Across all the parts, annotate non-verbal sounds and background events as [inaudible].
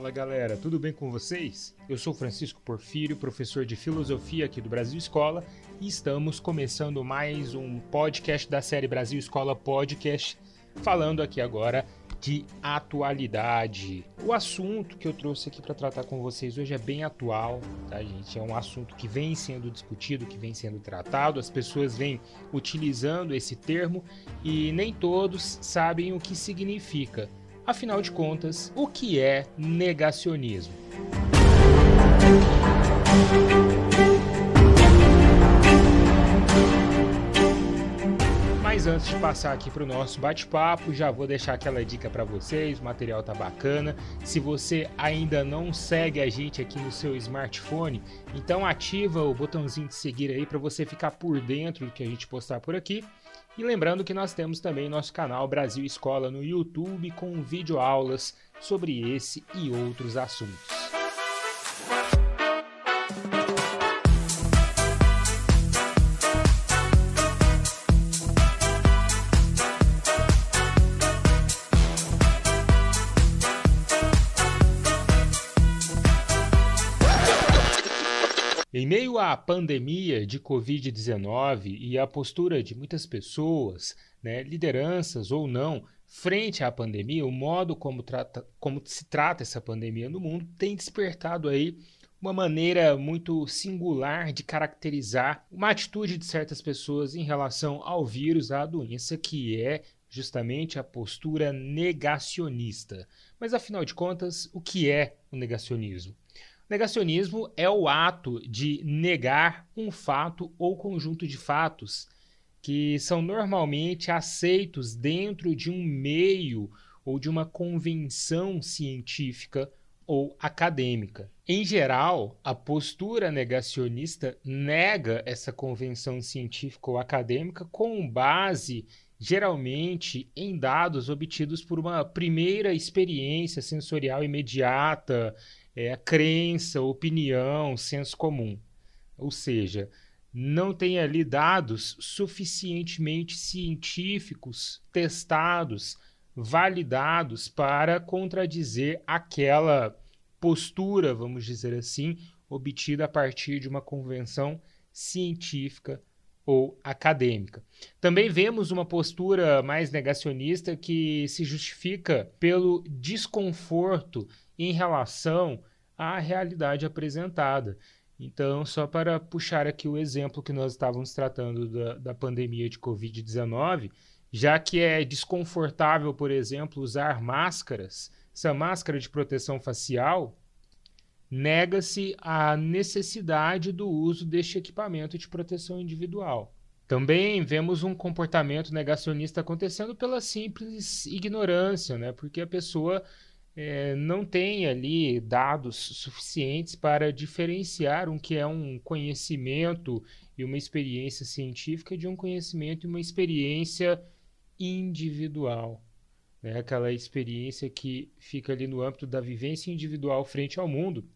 Fala galera, tudo bem com vocês? Eu sou Francisco Porfírio, professor de filosofia aqui do Brasil Escola, e estamos começando mais um podcast da série Brasil Escola Podcast, falando aqui agora de atualidade. O assunto que eu trouxe aqui para tratar com vocês hoje é bem atual, tá, gente? É um assunto que vem sendo discutido, que vem sendo tratado, as pessoas vêm utilizando esse termo e nem todos sabem o que significa. Afinal de contas, o que é negacionismo? Mas antes de passar aqui para o nosso bate-papo, já vou deixar aquela dica para vocês. O material tá bacana. Se você ainda não segue a gente aqui no seu smartphone, então ativa o botãozinho de seguir aí para você ficar por dentro do que a gente postar por aqui. E lembrando que nós temos também nosso canal Brasil Escola no YouTube com videoaulas sobre esse e outros assuntos. Em meio à pandemia de Covid-19 e à postura de muitas pessoas, né, lideranças ou não, frente à pandemia, o modo como, trata, como se trata essa pandemia no mundo tem despertado aí uma maneira muito singular de caracterizar uma atitude de certas pessoas em relação ao vírus, à doença, que é justamente a postura negacionista. Mas afinal de contas, o que é o negacionismo? Negacionismo é o ato de negar um fato ou conjunto de fatos que são normalmente aceitos dentro de um meio ou de uma convenção científica ou acadêmica. Em geral, a postura negacionista nega essa convenção científica ou acadêmica com base geralmente em dados obtidos por uma primeira experiência sensorial imediata é, crença, opinião, senso comum. Ou seja, não tem ali dados suficientemente científicos, testados, validados para contradizer aquela postura, vamos dizer assim, obtida a partir de uma convenção científica ou acadêmica. Também vemos uma postura mais negacionista que se justifica pelo desconforto em relação à realidade apresentada. Então, só para puxar aqui o exemplo que nós estávamos tratando da, da pandemia de Covid-19, já que é desconfortável, por exemplo, usar máscaras, essa máscara de proteção facial, nega-se a necessidade do uso deste equipamento de proteção individual. Também vemos um comportamento negacionista acontecendo pela simples ignorância, né? porque a pessoa é, não tem ali dados suficientes para diferenciar um que é um conhecimento e uma experiência científica de um conhecimento e uma experiência individual. Né? Aquela experiência que fica ali no âmbito da vivência individual frente ao mundo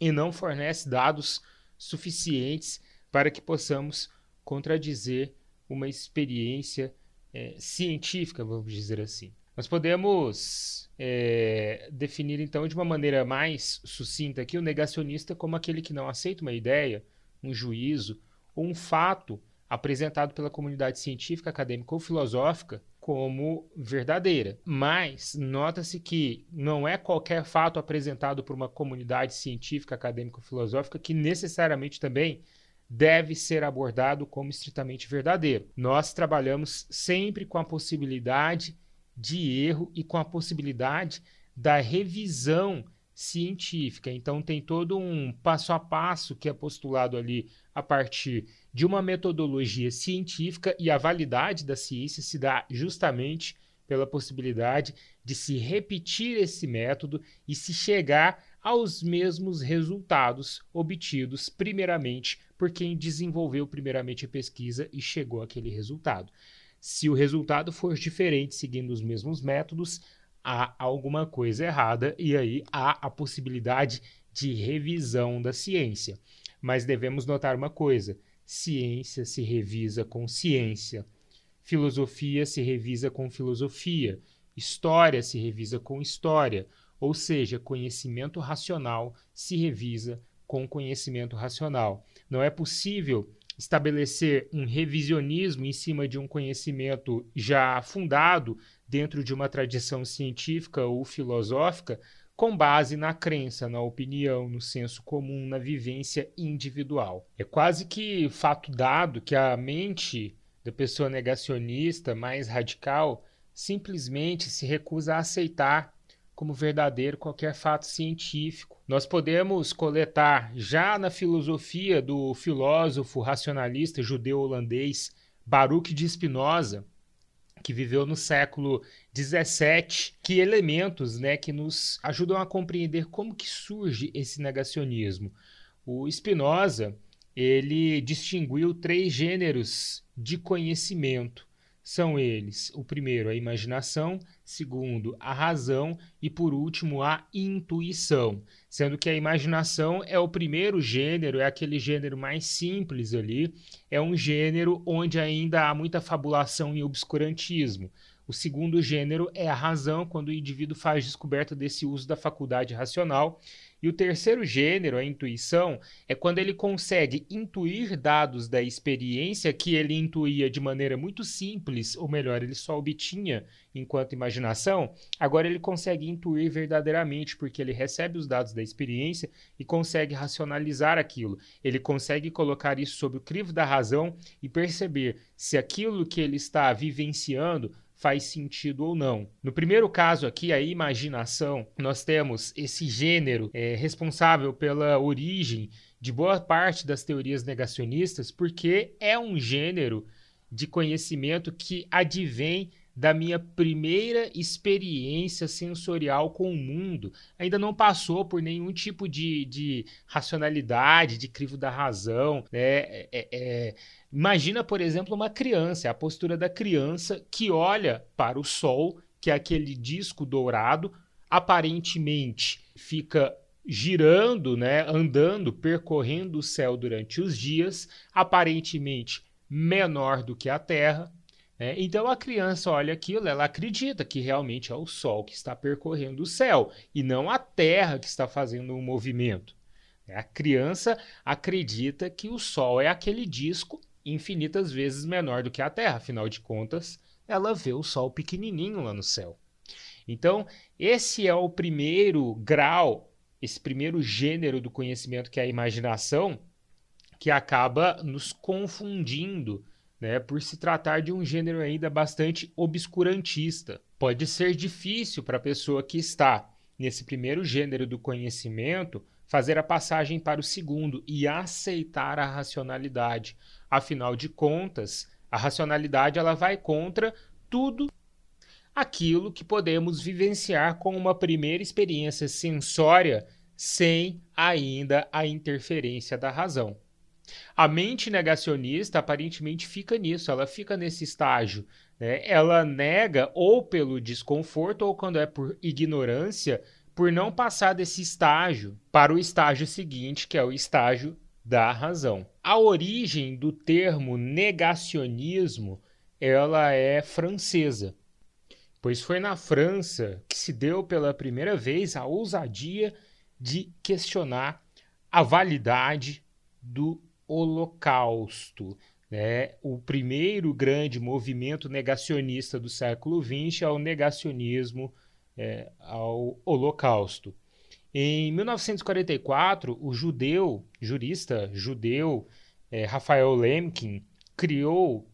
e não fornece dados suficientes para que possamos contradizer uma experiência é, científica, vamos dizer assim. Nós podemos é, definir então de uma maneira mais sucinta aqui o negacionista como aquele que não aceita uma ideia, um juízo ou um fato apresentado pela comunidade científica, acadêmica ou filosófica como verdadeira. Mas nota-se que não é qualquer fato apresentado por uma comunidade científica, acadêmica ou filosófica que necessariamente também deve ser abordado como estritamente verdadeiro. Nós trabalhamos sempre com a possibilidade de erro e com a possibilidade da revisão científica. Então, tem todo um passo a passo que é postulado ali a partir de uma metodologia científica, e a validade da ciência se dá justamente pela possibilidade de se repetir esse método e se chegar aos mesmos resultados obtidos primeiramente por quem desenvolveu primeiramente a pesquisa e chegou àquele resultado. Se o resultado for diferente seguindo os mesmos métodos, há alguma coisa errada e aí há a possibilidade de revisão da ciência. Mas devemos notar uma coisa: ciência se revisa com ciência, filosofia se revisa com filosofia, história se revisa com história. ou seja, conhecimento racional se revisa com conhecimento racional. Não é possível estabelecer um revisionismo em cima de um conhecimento já fundado dentro de uma tradição científica ou filosófica com base na crença, na opinião, no senso comum, na vivência individual. É quase que fato dado que a mente da pessoa negacionista mais radical simplesmente se recusa a aceitar como verdadeiro qualquer fato científico. Nós podemos coletar já na filosofia do filósofo racionalista judeu-holandês Baruch de Spinoza, que viveu no século 17, que elementos né, que nos ajudam a compreender como que surge esse negacionismo. O Spinoza ele distinguiu três gêneros de conhecimento. São eles: o primeiro, a imaginação, segundo, a razão e por último, a intuição. Sendo que a imaginação é o primeiro gênero, é aquele gênero mais simples ali, é um gênero onde ainda há muita fabulação e obscurantismo. O segundo gênero é a razão, quando o indivíduo faz descoberta desse uso da faculdade racional. E o terceiro gênero, a intuição, é quando ele consegue intuir dados da experiência que ele intuía de maneira muito simples, ou melhor, ele só obtinha enquanto imaginação, agora ele consegue intuir verdadeiramente, porque ele recebe os dados da experiência e consegue racionalizar aquilo. Ele consegue colocar isso sob o crivo da razão e perceber se aquilo que ele está vivenciando faz sentido ou não. No primeiro caso aqui, a imaginação, nós temos esse gênero é, responsável pela origem de boa parte das teorias negacionistas, porque é um gênero de conhecimento que advém da minha primeira experiência sensorial com o mundo. Ainda não passou por nenhum tipo de, de racionalidade, de crivo da razão. Né? É, é, é Imagina, por exemplo, uma criança, a postura da criança que olha para o sol, que é aquele disco dourado, aparentemente fica girando, né, andando, percorrendo o céu durante os dias, aparentemente menor do que a Terra. Né? Então a criança olha aquilo, ela acredita que realmente é o Sol que está percorrendo o céu e não a Terra que está fazendo um movimento. A criança acredita que o Sol é aquele disco infinitas vezes menor do que a Terra, afinal de contas, ela vê o Sol pequenininho lá no céu. Então, esse é o primeiro grau, esse primeiro gênero do conhecimento que é a imaginação, que acaba nos confundindo, né, por se tratar de um gênero ainda bastante obscurantista. Pode ser difícil para a pessoa que está nesse primeiro gênero do conhecimento fazer a passagem para o segundo e aceitar a racionalidade. Afinal de contas, a racionalidade ela vai contra tudo aquilo que podemos vivenciar com uma primeira experiência sensória sem ainda a interferência da razão. A mente negacionista aparentemente fica nisso, ela fica nesse estágio. Né? Ela nega ou pelo desconforto ou quando é por ignorância, por não passar desse estágio para o estágio seguinte, que é o estágio da razão. A origem do termo negacionismo, ela é francesa, pois foi na França que se deu pela primeira vez a ousadia de questionar a validade do Holocausto. Né? O primeiro grande movimento negacionista do século XX é o negacionismo é, ao Holocausto. Em 1944, o judeu, jurista judeu é, Rafael Lemkin criou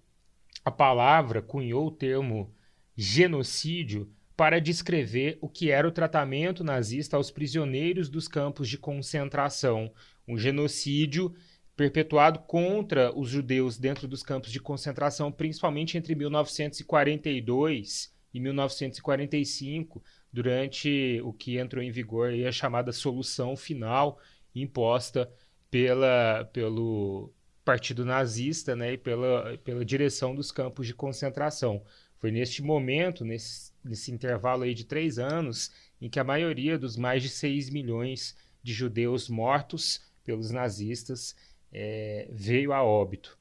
a palavra, cunhou o termo genocídio para descrever o que era o tratamento nazista aos prisioneiros dos campos de concentração. Um genocídio perpetuado contra os judeus dentro dos campos de concentração, principalmente entre 1942 e 1945, durante o que entrou em vigor a chamada solução final imposta pela, pelo partido nazista né, e pela, pela direção dos campos de concentração. Foi neste momento, nesse, nesse intervalo aí de três anos, em que a maioria dos mais de 6 milhões de judeus mortos pelos nazistas é, veio a óbito.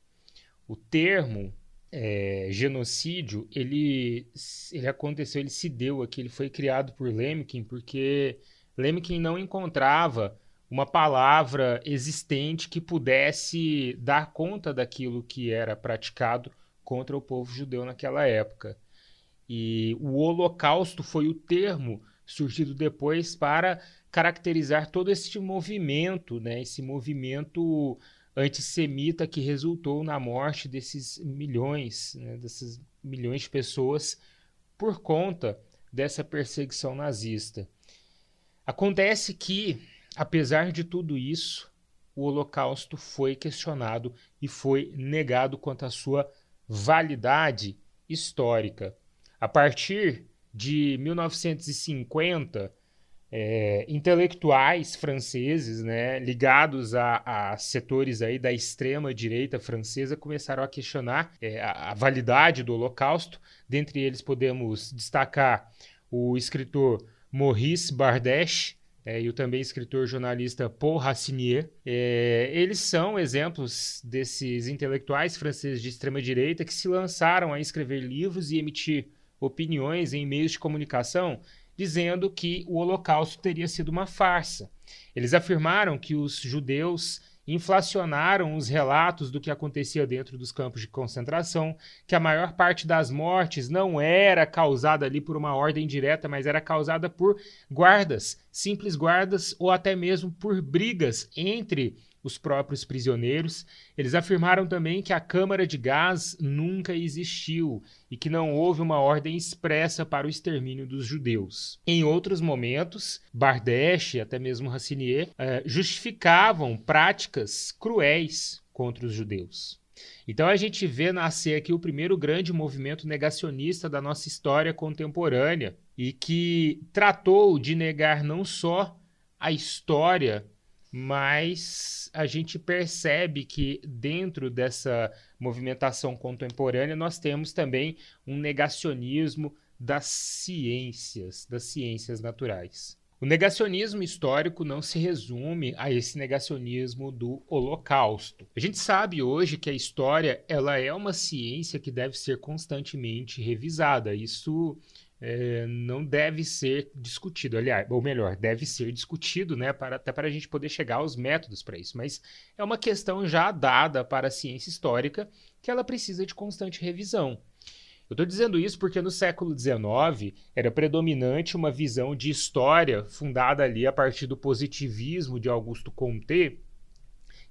O termo é, genocídio, ele, ele aconteceu, ele se deu aqui, ele foi criado por Lemkin, porque Lemkin não encontrava uma palavra existente que pudesse dar conta daquilo que era praticado contra o povo judeu naquela época. E o Holocausto foi o termo surgido depois para caracterizar todo esse movimento, né, esse movimento antissemita que resultou na morte desses milhões, né, dessas milhões de pessoas por conta dessa perseguição nazista. Acontece que, apesar de tudo isso, o Holocausto foi questionado e foi negado quanto à sua validade histórica. A partir de 1950, é, intelectuais franceses, né, ligados a, a, setores aí da extrema direita francesa, começaram a questionar é, a, a, validade do Holocausto. Dentre eles podemos destacar o escritor Maurice Bardèche é, e o também escritor jornalista Paul Racinier. É, eles são exemplos desses intelectuais franceses de extrema direita que se lançaram a escrever livros e emitir opiniões em meios de comunicação dizendo que o Holocausto teria sido uma farsa. Eles afirmaram que os judeus inflacionaram os relatos do que acontecia dentro dos campos de concentração, que a maior parte das mortes não era causada ali por uma ordem direta, mas era causada por guardas, simples guardas ou até mesmo por brigas entre os próprios prisioneiros. Eles afirmaram também que a câmara de gás nunca existiu e que não houve uma ordem expressa para o extermínio dos judeus. Em outros momentos, Bardèche e até mesmo Racinier eh, justificavam práticas cruéis contra os judeus. Então a gente vê nascer aqui o primeiro grande movimento negacionista da nossa história contemporânea e que tratou de negar não só a história mas a gente percebe que dentro dessa movimentação contemporânea nós temos também um negacionismo das ciências, das ciências naturais. O negacionismo histórico não se resume a esse negacionismo do Holocausto. A gente sabe hoje que a história ela é uma ciência que deve ser constantemente revisada. Isso é, não deve ser discutido, aliás, ou melhor, deve ser discutido, né, para, até para a gente poder chegar aos métodos para isso, mas é uma questão já dada para a ciência histórica que ela precisa de constante revisão. Eu estou dizendo isso porque no século XIX era predominante uma visão de história fundada ali a partir do positivismo de Augusto Comte,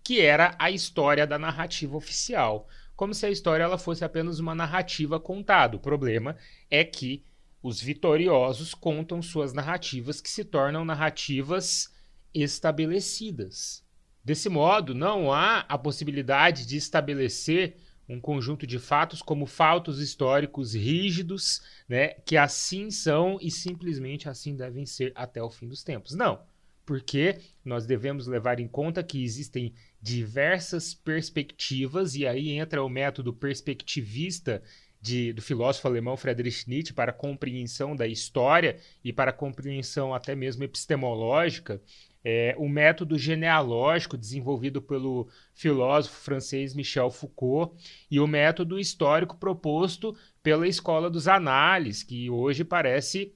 que era a história da narrativa oficial, como se a história ela fosse apenas uma narrativa contada. O problema é que os vitoriosos contam suas narrativas que se tornam narrativas estabelecidas. Desse modo, não há a possibilidade de estabelecer um conjunto de fatos como fatos históricos rígidos, né, que assim são e simplesmente assim devem ser até o fim dos tempos. Não, porque nós devemos levar em conta que existem diversas perspectivas e aí entra o método perspectivista de, do filósofo alemão Friedrich Nietzsche para a compreensão da história e para a compreensão até mesmo epistemológica, é, o método genealógico desenvolvido pelo filósofo francês Michel Foucault e o método histórico proposto pela escola dos análises, que hoje parece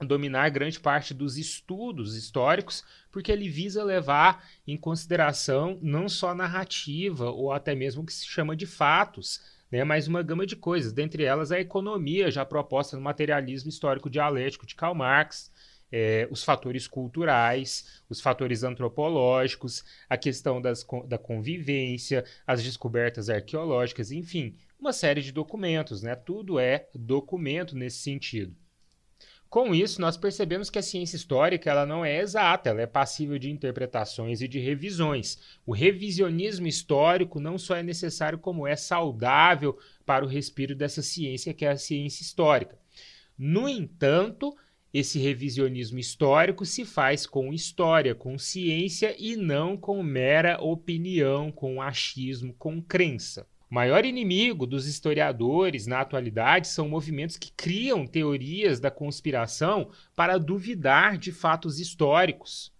dominar grande parte dos estudos históricos, porque ele visa levar em consideração não só narrativa ou até mesmo o que se chama de fatos, né, mas uma gama de coisas, dentre elas a economia já proposta no materialismo histórico dialético de Karl Marx, é, os fatores culturais, os fatores antropológicos, a questão das, da convivência, as descobertas arqueológicas, enfim, uma série de documentos, né? Tudo é documento nesse sentido. Com isso, nós percebemos que a ciência histórica ela não é exata, ela é passível de interpretações e de revisões. O revisionismo histórico não só é necessário, como é saudável para o respiro dessa ciência, que é a ciência histórica. No entanto, esse revisionismo histórico se faz com história, com ciência e não com mera opinião, com achismo, com crença. O maior inimigo dos historiadores na atualidade são movimentos que criam teorias da conspiração para duvidar de fatos históricos.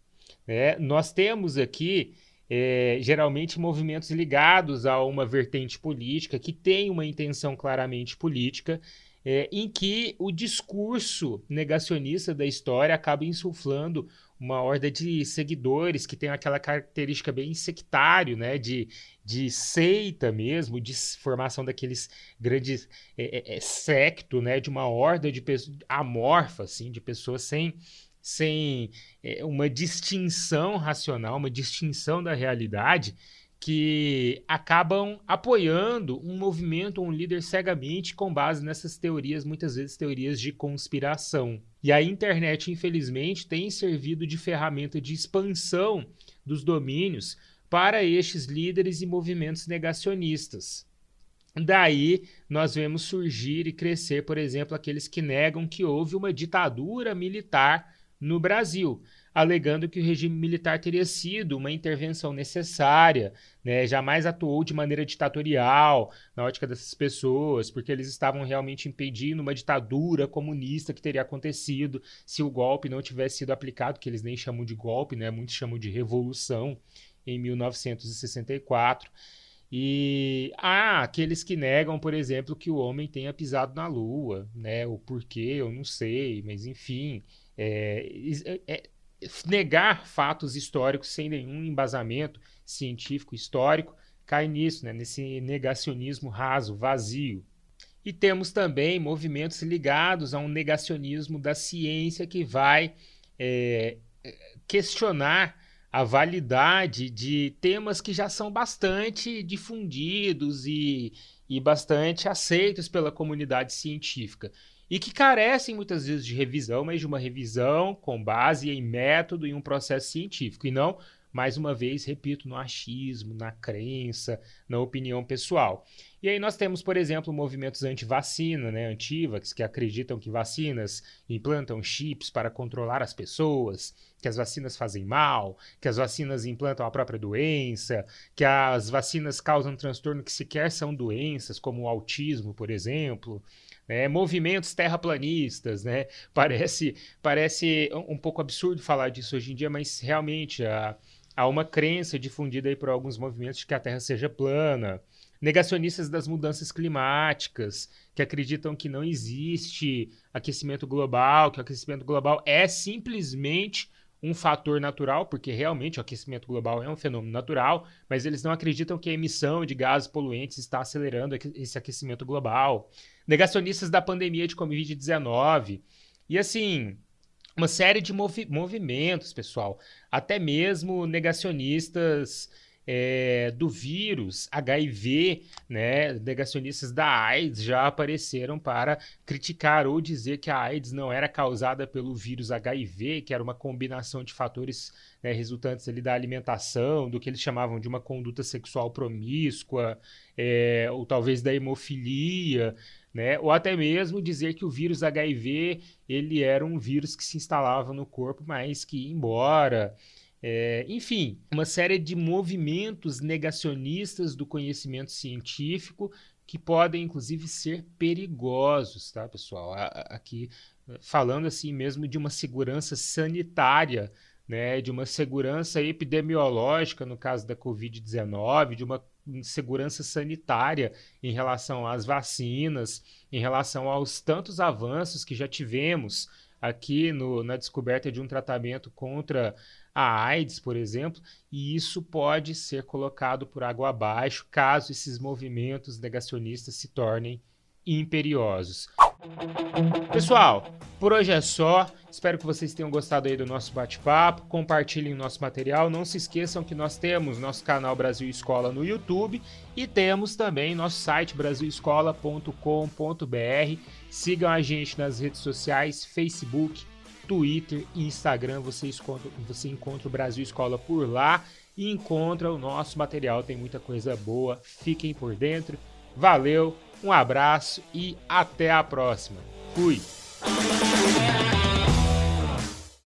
É, nós temos aqui é, geralmente movimentos ligados a uma vertente política, que tem uma intenção claramente política, é, em que o discurso negacionista da história acaba insuflando uma horda de seguidores que tem aquela característica bem sectário, né, de, de seita mesmo, de formação daqueles grandes é, é, é secto, né, de uma horda de pessoas amorfa, assim, de pessoas sem sem é, uma distinção racional, uma distinção da realidade, que acabam apoiando um movimento, um líder cegamente com base nessas teorias, muitas vezes teorias de conspiração. E a internet, infelizmente, tem servido de ferramenta de expansão dos domínios para estes líderes e movimentos negacionistas. Daí nós vemos surgir e crescer, por exemplo, aqueles que negam que houve uma ditadura militar no Brasil, alegando que o regime militar teria sido uma intervenção necessária, né, jamais atuou de maneira ditatorial na ótica dessas pessoas, porque eles estavam realmente impedindo uma ditadura comunista que teria acontecido se o golpe não tivesse sido aplicado, que eles nem chamam de golpe, né, muitos chamam de revolução, em 1964. E há aqueles que negam, por exemplo, que o homem tenha pisado na Lua, né? O porquê, eu não sei, mas enfim, é, é, é, negar fatos históricos sem nenhum embasamento científico histórico cai nisso, né, nesse negacionismo raso, vazio. E temos também movimentos ligados a um negacionismo da ciência que vai é, questionar a validade de temas que já são bastante difundidos e, e bastante aceitos pela comunidade científica e que carecem muitas vezes de revisão, mas de uma revisão com base em método e um processo científico, e não, mais uma vez, repito, no achismo, na crença, na opinião pessoal. E aí nós temos, por exemplo, movimentos anti-vacina, né, antivax, que acreditam que vacinas implantam chips para controlar as pessoas, que as vacinas fazem mal, que as vacinas implantam a própria doença, que as vacinas causam transtorno que sequer são doenças, como o autismo, por exemplo né? movimentos terraplanistas, né? [laughs] Parece, parece um pouco absurdo falar disso hoje em dia, mas realmente há, há uma crença difundida aí por alguns movimentos de que a Terra seja plana. Negacionistas das mudanças climáticas, que acreditam que não existe aquecimento global, que o aquecimento global é simplesmente um fator natural, porque realmente o aquecimento global é um fenômeno natural, mas eles não acreditam que a emissão de gases poluentes está acelerando esse aquecimento global negacionistas da pandemia de Covid-19. E assim, uma série de movi movimentos, pessoal, até mesmo negacionistas é, do vírus HIV, né, negacionistas da AIDS já apareceram para criticar ou dizer que a AIDS não era causada pelo vírus HIV, que era uma combinação de fatores né, resultantes ali da alimentação, do que eles chamavam de uma conduta sexual promíscua, é, ou talvez da hemofilia né? Ou até mesmo dizer que o vírus HIV ele era um vírus que se instalava no corpo, mas que ia embora. É, enfim, uma série de movimentos negacionistas do conhecimento científico que podem, inclusive, ser perigosos, tá, pessoal? Aqui falando assim mesmo de uma segurança sanitária, né, de uma segurança epidemiológica no caso da Covid-19, de uma segurança sanitária em relação às vacinas, em relação aos tantos avanços que já tivemos aqui no, na descoberta de um tratamento contra a AIDS, por exemplo, e isso pode ser colocado por água abaixo caso esses movimentos negacionistas se tornem imperiosos. Pessoal, por hoje é só. Espero que vocês tenham gostado aí do nosso bate-papo. Compartilhem o nosso material. Não se esqueçam que nós temos nosso canal Brasil Escola no YouTube e temos também nosso site brasilescola.com.br. Sigam a gente nas redes sociais, Facebook, Twitter e Instagram. Você encontra, você encontra o Brasil Escola por lá e encontra o nosso material. Tem muita coisa boa. Fiquem por dentro. Valeu! Um abraço e até a próxima. Fui!